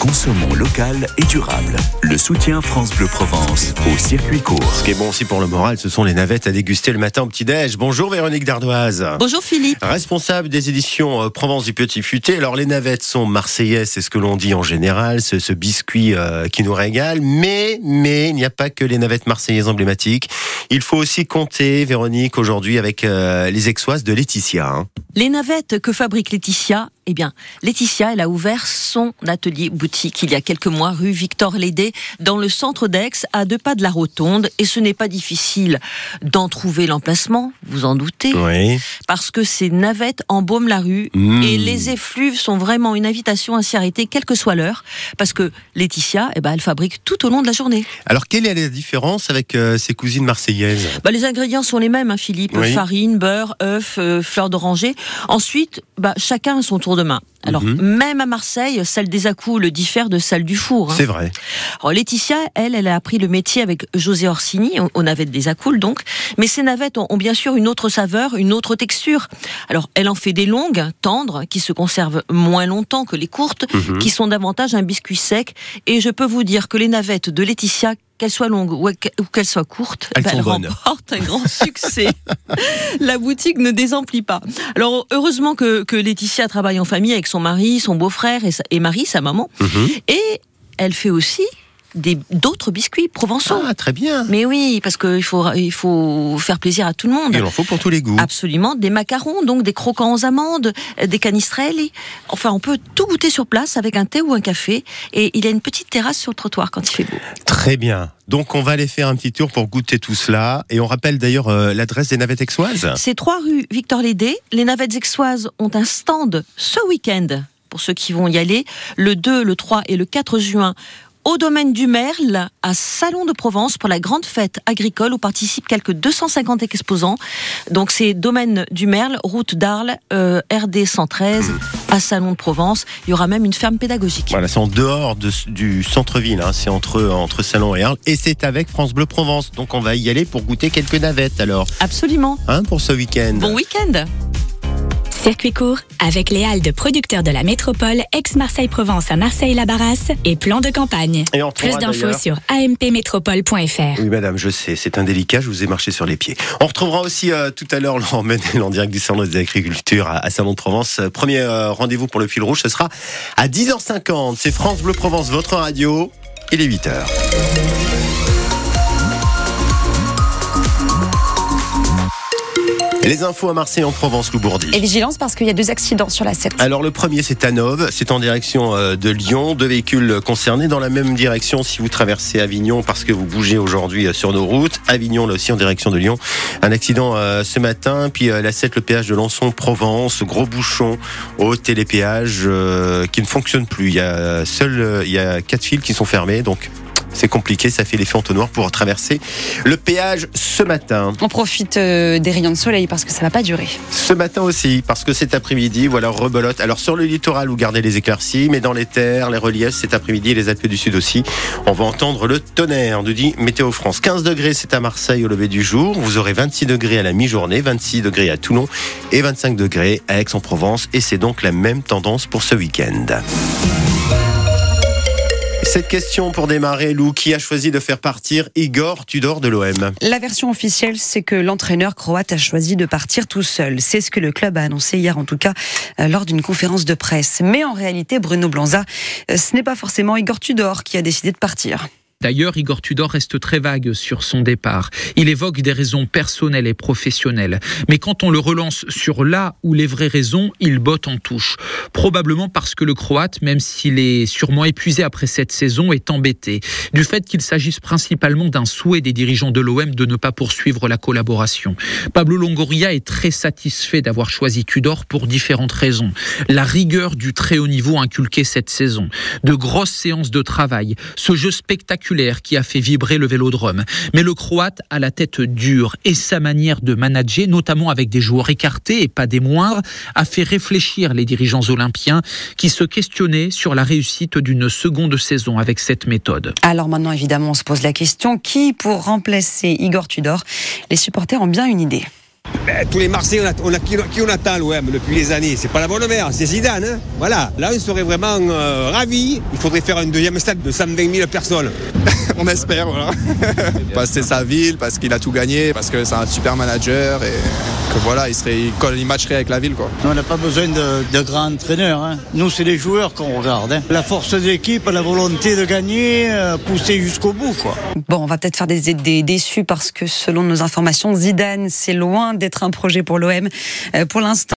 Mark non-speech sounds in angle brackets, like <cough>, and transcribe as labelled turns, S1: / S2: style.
S1: Consommons local et durable. Le soutien France Bleu Provence au circuit court.
S2: Ce qui est bon aussi pour le moral, ce sont les navettes à déguster le matin au petit-déj. Bonjour Véronique Dardoise.
S3: Bonjour Philippe.
S2: Responsable des éditions euh, Provence du Petit Futé. Alors les navettes sont marseillaises, c'est ce que l'on dit en général, ce, ce biscuit euh, qui nous régale. Mais, mais il n'y a pas que les navettes marseillaises emblématiques. Il faut aussi compter, Véronique, aujourd'hui avec euh, les exoises de Laetitia. hein.
S3: Les navettes que fabrique Laetitia, eh bien, Laetitia, elle a ouvert son atelier boutique il y a quelques mois, rue Victor Lédé, dans le centre d'Aix, à deux pas de la Rotonde. Et ce n'est pas difficile d'en trouver l'emplacement, vous en doutez,
S2: Oui.
S3: parce que ces navettes embaument la rue
S2: Mmh.
S3: et les effluves sont vraiment une invitation à s'y arrêter, quelle que soit l'heure, parce que Laetitia, eh ben, elle fabrique tout au long de la journée.
S2: Alors quelle est la différence avec euh, ses cousines marseillaises?
S3: Bah, les ingrédients sont les mêmes, hein, Philippe.
S2: Oui.
S3: Farine, beurre, œufs, euh, fleurs d'oranger. Ensuite, bah, chacun a son tour de main. Alors,
S2: Mhm.
S3: même à Marseille, celle des accoules diffère de celle du four. hein.
S2: C'est vrai.
S3: Alors, Laetitia, elle, elle a appris le métier avec José Orsini, aux- navettes des accoules donc. Mais ces navettes ont, ont bien sûr une autre saveur, une autre texture. Alors, elle en fait des longues, tendres, qui se conservent moins longtemps que les courtes,
S2: Mhm.
S3: qui sont davantage un biscuit sec. Et je peux vous dire que les navettes de Laetitia, qu'elles soient longues ou que- ou qu'elles soient courtes,
S2: Elles
S3: ben,
S2: sont
S3: elles
S2: bonnes.
S3: remportent un grand succès. <laughs> La boutique ne désemplit pas. Alors, heureusement que, que Laetitia travaille en famille avec son mari, son beau-frère et, Marie, sa maman.
S2: Mhm.
S3: Et elle fait aussi d'autres biscuits provençaux.
S2: Ah, très bien.
S3: Mais oui, parce qu'il faut, il faut faire plaisir à tout le monde.
S2: Il en faut pour tous les goûts.
S3: Absolument, des macarons, donc des croquants aux amandes, euh, des canistrelli. Enfin, on peut tout goûter sur place avec un thé ou un café. Et il y a une petite terrasse sur le trottoir quand il fait beau.
S2: Très bien. Donc on va aller faire un petit tour pour goûter tout cela. Et on rappelle d'ailleurs euh, l'adresse des navettes exoises.
S3: C'est 3 rue Victor Lédé. Les navettes exoises ont un stand ce week-end, pour ceux qui vont y aller, le 2, le 3 et le 4 juin. Au domaine du Merle, à Salon de Provence, pour la grande fête agricole où participent quelques 250 exposants. Donc c'est domaine du Merle, route d'Arles, euh, RD 113, à Salon de Provence. Il y aura même une ferme pédagogique.
S2: Voilà, c'est en dehors de- du centre-ville, hein. c'est entre, entre Salon et Arles, et c'est avec France Bleu Provence. Donc on va y aller pour goûter quelques navettes alors,
S3: Absolument.
S2: hein, pour ce week-end.
S3: Bon week-end
S4: Circuit court avec les halles de producteurs de la métropole ex-Marseille-Provence à Marseille-la-Barrasse et plan de campagne.
S2: Et on
S4: Plus d'infos sur ampmétropole.fr.
S2: Oui, madame, je sais, c'est indélicat, je vous ai marché sur les pieds. On retrouvera aussi euh, tout à l'heure <laughs> Laurent Menel en direct du Salon des Agricultures à, à Salon de Provence. Euh, Premier euh, rendez-vous pour le fil rouge, ce sera à 10h50. C'est France Bleu Provence, votre radio. Il est 8h. Les infos à Marseille en Provence, Lou Bourdi.
S5: Et vigilance parce qu'il y a deux accidents sur la 7.
S2: Alors le premier c'est à Nove, c'est en direction euh, de Lyon, deux véhicules concernés dans la même direction si vous traversez Avignon parce que vous bougez aujourd'hui euh, sur nos routes. Avignon là aussi en direction de Lyon. Un accident euh, ce matin, puis euh, la 7 le péage de Lançon Provence, gros bouchon au télépéage euh, qui ne fonctionne plus. Il y a seul il y a quatre fils qui sont fermés donc c'est compliqué, ça fait l'effet entonnoir pour traverser le péage ce matin.
S5: On profite euh, des rayons de soleil parce que ça va pas durer.
S2: Ce matin aussi, parce que cet après-midi, voilà, rebelote. Alors sur le littoral, vous gardez les éclaircies, mais dans les terres, les reliefs, cet après-midi, et les Alpes du Sud aussi, on va entendre le tonnerre, nous dit Météo France. 15 degrés, c'est à Marseille au lever du jour. Vous aurez 26 degrés à la mi-journée, 26 degrés à Toulon et 25 degrés à Aix-en-Provence. Et c'est donc la même tendance pour ce week-end. Cette question pour démarrer, Lou, qui a choisi de faire partir Igor Tudor de l'OM
S5: La version officielle, c'est que l'entraîneur croate a choisi de partir tout seul. C'est ce que le club a annoncé hier, en tout cas, euh, lors d'une conférence de presse. Mais en réalité, Bruno Blanza, euh, ce n'est pas forcément Igor Tudor qui a décidé de partir.
S6: D'ailleurs, Igor Tudor reste très vague sur son départ. Il évoque des raisons personnelles et professionnelles. Mais quand on le relance sur là où les vraies raisons, il botte en touche. Probablement parce que le Croate, même s'il est sûrement épuisé après cette saison, est embêté. Du fait qu'il s'agisse principalement d'un souhait des dirigeants de l'OM de ne pas poursuivre la collaboration. Pablo Longoria est très satisfait d'avoir choisi Tudor pour différentes raisons. La rigueur du très haut niveau inculqué cette saison. De grosses séances de travail. Ce jeu spectaculaire qui a fait vibrer le vélodrome. Mais le Croate a la tête dure et sa manière de manager, notamment avec des joueurs écartés et pas des moindres, a fait réfléchir les dirigeants olympiens qui se questionnaient sur la réussite d'une seconde saison avec cette méthode.
S5: Alors maintenant, évidemment, on se pose la question qui pour remplacer Igor Tudor? Les supporters ont bien une idée.
S7: Ben, tous les Marseillais, on a, on a qui, qui, on attend l'OM depuis les années? C'est pas la bonne mère, c'est Zidane. Hein voilà, là on serait vraiment euh, ravis. Il faudrait faire un deuxième stade de 120 000 personnes. <laughs>
S8: on espère, voilà. <laughs> parce que c'est sa ville, parce qu'il a tout gagné, parce que c'est un super manager et que voilà, il, serait, il, il matcherait avec la ville. Quoi.
S9: On n'a pas besoin de, de grands entraîneurs. Hein. Nous, c'est les joueurs qu'on regarde. Hein. La force de l'équipe, la volonté de gagner, euh, pousser jusqu'au bout. Quoi.
S5: Bon, on va peut-être faire des, des déçus parce que selon nos informations, Zidane, c'est loin d'être un projet pour l'OM. Euh, pour l'instant,